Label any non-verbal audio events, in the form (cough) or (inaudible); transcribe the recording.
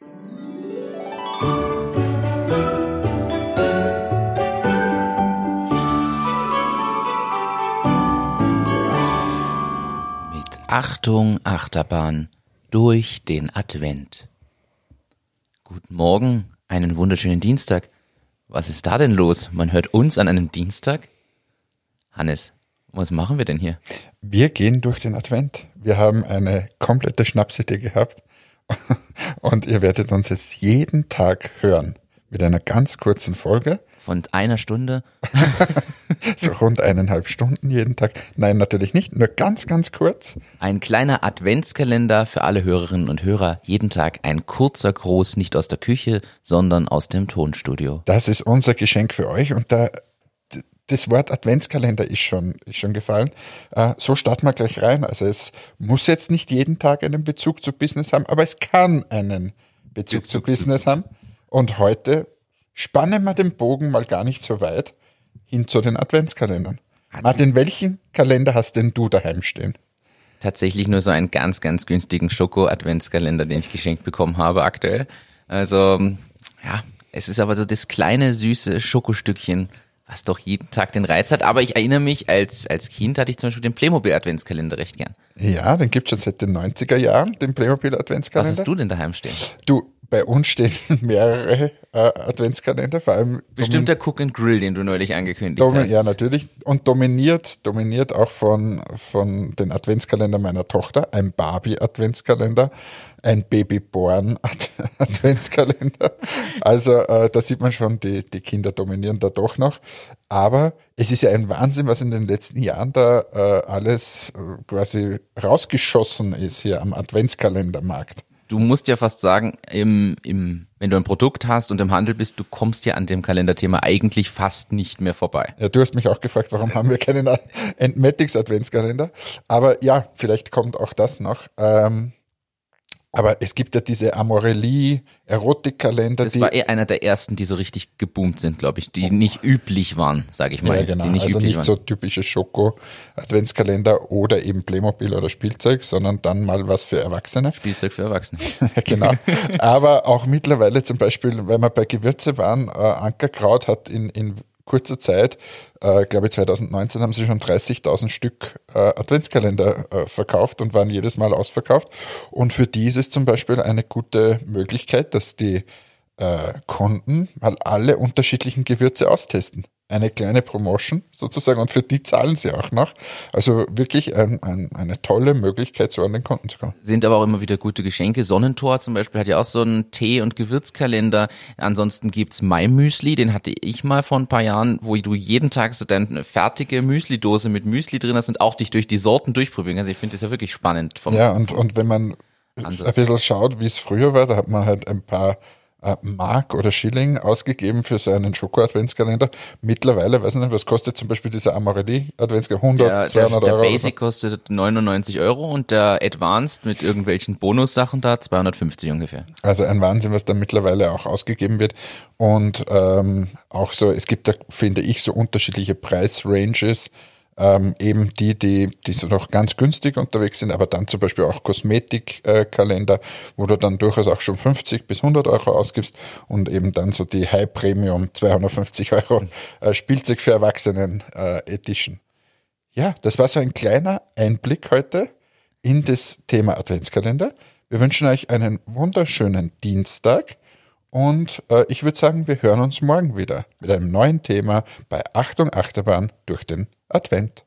Mit Achtung, Achterbahn durch den Advent. Guten Morgen, einen wunderschönen Dienstag. Was ist da denn los? Man hört uns an einem Dienstag? Hannes, was machen wir denn hier? Wir gehen durch den Advent. Wir haben eine komplette Schnapsidee gehabt und ihr werdet uns jetzt jeden Tag hören mit einer ganz kurzen Folge, Von einer Stunde? (laughs) so rund eineinhalb Stunden jeden Tag. Nein, natürlich nicht, nur ganz, ganz kurz. Ein kleiner Adventskalender für alle Hörerinnen und Hörer. Jeden Tag ein kurzer Gruß, nicht aus der Küche, sondern aus dem Tonstudio. Das ist unser Geschenk für euch und da das Wort Adventskalender ist schon, ist schon gefallen. Äh, so starten wir gleich rein. Also es muss jetzt nicht jeden Tag einen Bezug zu Business haben, aber es kann einen Bezug, zu Bezug zu Business haben. Und heute spannen wir den Bogen mal gar nicht so weit hin zu den Adventskalendern. Martin, welchen Kalender hast denn du daheim stehen? Tatsächlich nur so einen ganz, ganz günstigen Schoko-Adventskalender, den ich geschenkt bekommen habe aktuell. Also, ja, es ist aber so das kleine, süße Schokostückchen, was doch jeden Tag den Reiz hat. Aber ich erinnere mich, als, als Kind hatte ich zum Beispiel den Playmobil-Adventskalender recht gern. Ja, den gibt es schon seit den 90er Jahren, den Playmobil Was Adventskalender. hast du denn daheim stehen? Du, bei uns stehen (laughs) mehrere äh, Adventskalender, vor allem Bestimmt der Cook and Grill, den du neulich angekündigt hast. ja, natürlich. Und dominiert, dominiert auch von, von den Adventskalender meiner Tochter. Ein Barbie-Adventskalender, ein Babyborn-Adventskalender. (laughs) Also äh, da sieht man schon, die, die Kinder dominieren da doch noch. Aber es ist ja ein Wahnsinn, was in den letzten Jahren da äh, alles äh, quasi rausgeschossen ist hier am Adventskalendermarkt. Du musst ja fast sagen, im, im, wenn du ein Produkt hast und im Handel bist, du kommst ja an dem Kalenderthema eigentlich fast nicht mehr vorbei. Ja, du hast mich auch gefragt, warum haben wir keinen Entmatics Adventskalender? Aber ja, vielleicht kommt auch das noch. Ähm, aber es gibt ja diese Amorelli Erotikkalender, Das die war eher einer der ersten, die so richtig geboomt sind, glaube ich, die nicht üblich waren, sage ich mal ja, jetzt, genau. die nicht also üblich nicht waren. so typische Schoko Adventskalender oder eben Playmobil oder Spielzeug, sondern dann mal was für Erwachsene. Spielzeug für Erwachsene. (laughs) genau. Aber auch mittlerweile zum Beispiel, wenn wir bei Gewürze waren, äh, Ankerkraut hat in, in kurzer Zeit, äh, glaube ich 2019 haben sie schon 30.000 Stück äh, Adventskalender äh, verkauft und waren jedes Mal ausverkauft. Und für die ist es zum Beispiel eine gute Möglichkeit, dass die äh, Kunden mal alle unterschiedlichen Gewürze austesten. Eine kleine Promotion sozusagen und für die zahlen sie auch noch. Also wirklich ein, ein, eine tolle Möglichkeit, so an den Kunden zu kommen. Sind aber auch immer wieder gute Geschenke. Sonnentor zum Beispiel hat ja auch so einen Tee- und Gewürzkalender. Ansonsten gibt's Mai Müsli, den hatte ich mal vor ein paar Jahren, wo du jeden Tag so deine fertige Müsli-Dose mit Müsli drin hast und auch dich durch die Sorten durchprobieren kannst. Ich finde das ja wirklich spannend. Vom, Ja, und, und wenn man Ansatz. ein bisschen schaut, wie es früher war, da hat man halt ein paar Mark oder Schilling ausgegeben für seinen Schoko-Adventskalender. Mittlerweile, weiß ich nicht, was kostet zum Beispiel dieser Amorelli-Adventskalender? 100, der, der, 200 der Euro? oder Basic kostet 99 Euro und der Advanced mit irgendwelchen Bonussachen da 250 ungefähr. so. Also ein Wahnsinn, was da mittlerweile auch ausgegeben wird. Und ähm, auch so, es gibt da, finde ich, so unterschiedliche Preisranges. Ähm, eben die, die, die so noch ganz günstig unterwegs sind, aber dann zum Beispiel auch Kosmetikkalender, wo du dann durchaus auch schon 50 bis 100 Euro ausgibst und eben dann so die High Premium 250 Euro äh, Spielzeug für Erwachsenen äh, Edition. Ja, das war so ein kleiner Einblick heute in das Thema Adventskalender. Wir wünschen euch einen wunderschönen Dienstag und äh, ich würde sagen, wir hören uns morgen wieder mit einem neuen Thema bei Achtung Achterbahn durch den Advent.